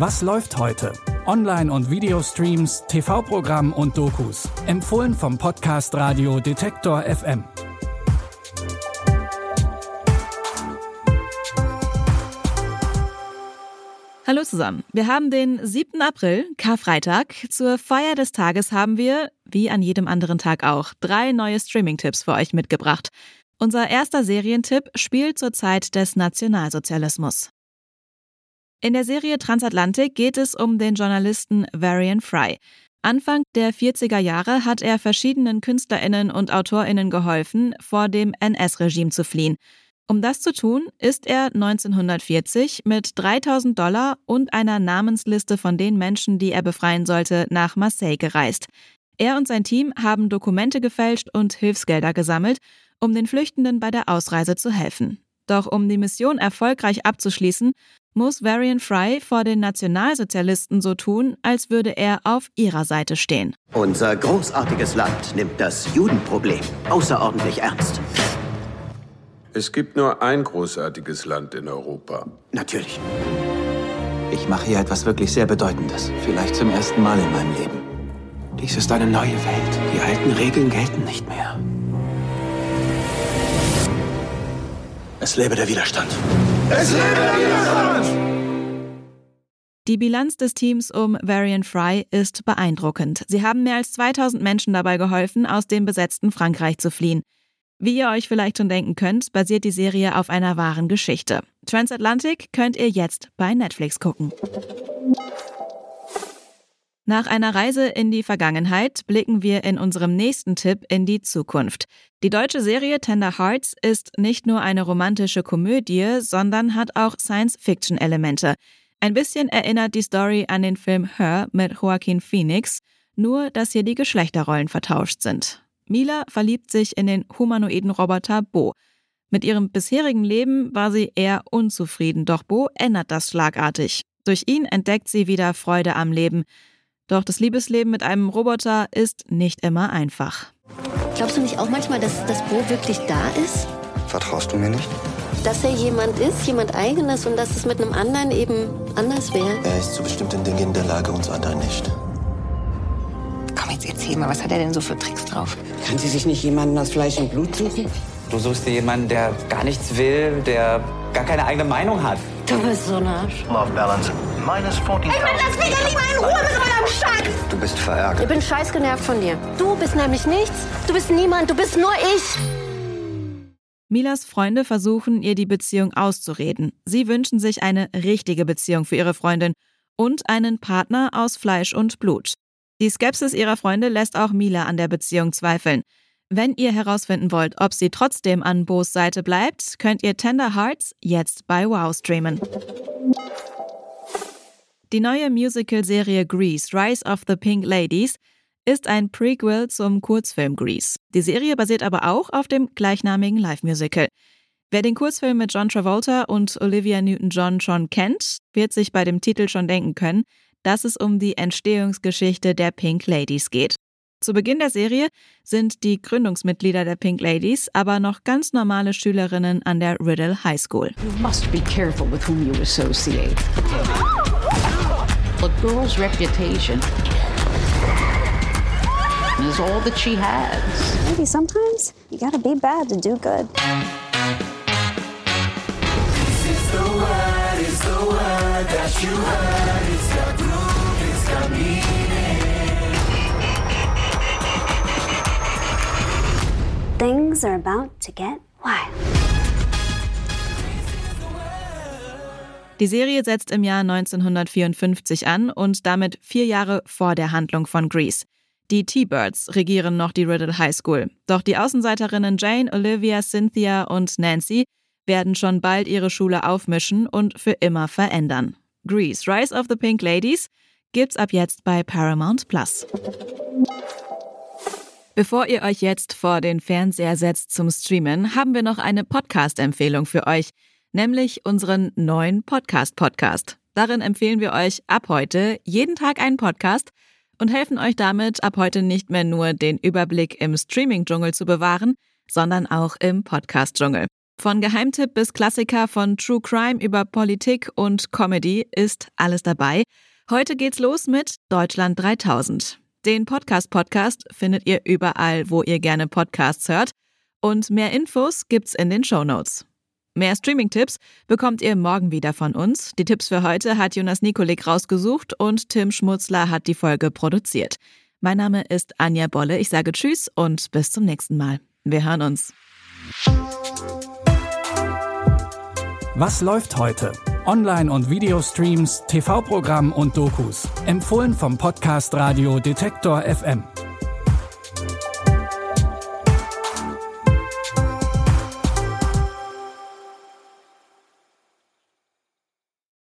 Was läuft heute? Online- und Videostreams, TV-Programm und Dokus. Empfohlen vom Podcast Radio Detektor FM. Hallo zusammen. Wir haben den 7. April, Karfreitag. Zur Feier des Tages haben wir, wie an jedem anderen Tag auch, drei neue Streaming-Tipps für euch mitgebracht. Unser erster Serientipp spielt zur Zeit des Nationalsozialismus. In der Serie Transatlantik geht es um den Journalisten Varian Fry. Anfang der 40er Jahre hat er verschiedenen Künstlerinnen und Autorinnen geholfen, vor dem NS-Regime zu fliehen. Um das zu tun, ist er 1940 mit 3000 Dollar und einer Namensliste von den Menschen, die er befreien sollte, nach Marseille gereist. Er und sein Team haben Dokumente gefälscht und Hilfsgelder gesammelt, um den Flüchtenden bei der Ausreise zu helfen. Doch um die Mission erfolgreich abzuschließen, muss Varian Fry vor den Nationalsozialisten so tun, als würde er auf ihrer Seite stehen. Unser großartiges Land nimmt das Judenproblem außerordentlich ernst. Es gibt nur ein großartiges Land in Europa. Natürlich. Ich mache hier etwas wirklich sehr Bedeutendes. Vielleicht zum ersten Mal in meinem Leben. Dies ist eine neue Welt. Die alten Regeln gelten nicht mehr. Es lebe der Widerstand. Es lebe der! Die Bilanz des Teams um Varian Fry ist beeindruckend. Sie haben mehr als 2000 Menschen dabei geholfen, aus dem besetzten Frankreich zu fliehen. Wie ihr euch vielleicht schon denken könnt, basiert die Serie auf einer wahren Geschichte. Transatlantic könnt ihr jetzt bei Netflix gucken. Nach einer Reise in die Vergangenheit blicken wir in unserem nächsten Tipp in die Zukunft. Die deutsche Serie Tender Hearts ist nicht nur eine romantische Komödie, sondern hat auch Science-Fiction-Elemente. Ein bisschen erinnert die Story an den Film Her mit Joaquin Phoenix, nur dass hier die Geschlechterrollen vertauscht sind. Mila verliebt sich in den humanoiden Roboter Bo. Mit ihrem bisherigen Leben war sie eher unzufrieden, doch Bo ändert das schlagartig. Durch ihn entdeckt sie wieder Freude am Leben. Doch das Liebesleben mit einem Roboter ist nicht immer einfach. Glaubst du nicht auch manchmal, dass das Bo wirklich da ist? Vertraust du mir nicht? Dass er jemand ist, jemand eigenes und dass es mit einem anderen eben anders wäre? Er ist zu bestimmten Dingen in der Lage, uns anderen nicht. Komm, jetzt erzähl mal, was hat er denn so für Tricks drauf? Kann sie sich nicht jemanden aus Fleisch und Blut suchen? Du suchst dir jemanden, der gar nichts will, der gar keine eigene Meinung hat. Du bist so ein Arsch. Love Balance. Minus 14.000. Ey, Mann, lass mich doch nicht mal in Ruhe mit meinem Scheiß! Du bist verärgert. Ich bin scheiß genervt von dir. Du bist nämlich nichts. Du bist niemand. Du bist nur ich. Milas Freunde versuchen, ihr die Beziehung auszureden. Sie wünschen sich eine richtige Beziehung für ihre Freundin und einen Partner aus Fleisch und Blut. Die Skepsis ihrer Freunde lässt auch Mila an der Beziehung zweifeln. Wenn ihr herausfinden wollt, ob sie trotzdem an Bo's Seite bleibt, könnt ihr Tender Hearts jetzt bei Wow streamen. Die neue Musical-Serie Grease, Rise of the Pink Ladies, ist ein Prequel zum Kurzfilm Grease. Die Serie basiert aber auch auf dem gleichnamigen Live-Musical. Wer den Kurzfilm mit John Travolta und Olivia Newton-John schon kennt, wird sich bei dem Titel schon denken können, dass es um die Entstehungsgeschichte der Pink Ladies geht. Zu Beginn der Serie sind die Gründungsmitglieder der Pink Ladies aber noch ganz normale Schülerinnen an der Riddle High School. You must be careful with whom you associate. A girl's reputation is all that she has. Maybe sometimes you gotta be bad to do good. Things are about to get wild. Die Serie setzt im Jahr 1954 an und damit vier Jahre vor der Handlung von Grease. Die T-Birds regieren noch die Riddle High School. Doch die Außenseiterinnen Jane, Olivia, Cynthia und Nancy werden schon bald ihre Schule aufmischen und für immer verändern. Grease, Rise of the Pink Ladies gibt's ab jetzt bei Paramount Plus. Bevor ihr euch jetzt vor den Fernseher setzt zum Streamen, haben wir noch eine Podcast-Empfehlung für euch, nämlich unseren neuen Podcast-Podcast. Darin empfehlen wir euch ab heute jeden Tag einen Podcast und helfen euch damit, ab heute nicht mehr nur den Überblick im Streaming-Dschungel zu bewahren, sondern auch im Podcast-Dschungel. Von Geheimtipp bis Klassiker, von True Crime über Politik und Comedy ist alles dabei. Heute geht's los mit Deutschland 3000. Den Podcast-Podcast findet ihr überall, wo ihr gerne Podcasts hört. Und mehr Infos gibt's in den Show Notes. Mehr Streaming-Tipps bekommt ihr morgen wieder von uns. Die Tipps für heute hat Jonas Nikolik rausgesucht und Tim Schmutzler hat die Folge produziert. Mein Name ist Anja Bolle. Ich sage Tschüss und bis zum nächsten Mal. Wir hören uns. Was läuft heute? Online- und Videostreams, TV-Programm und Dokus. Empfohlen vom Podcast Radio Detektor FM.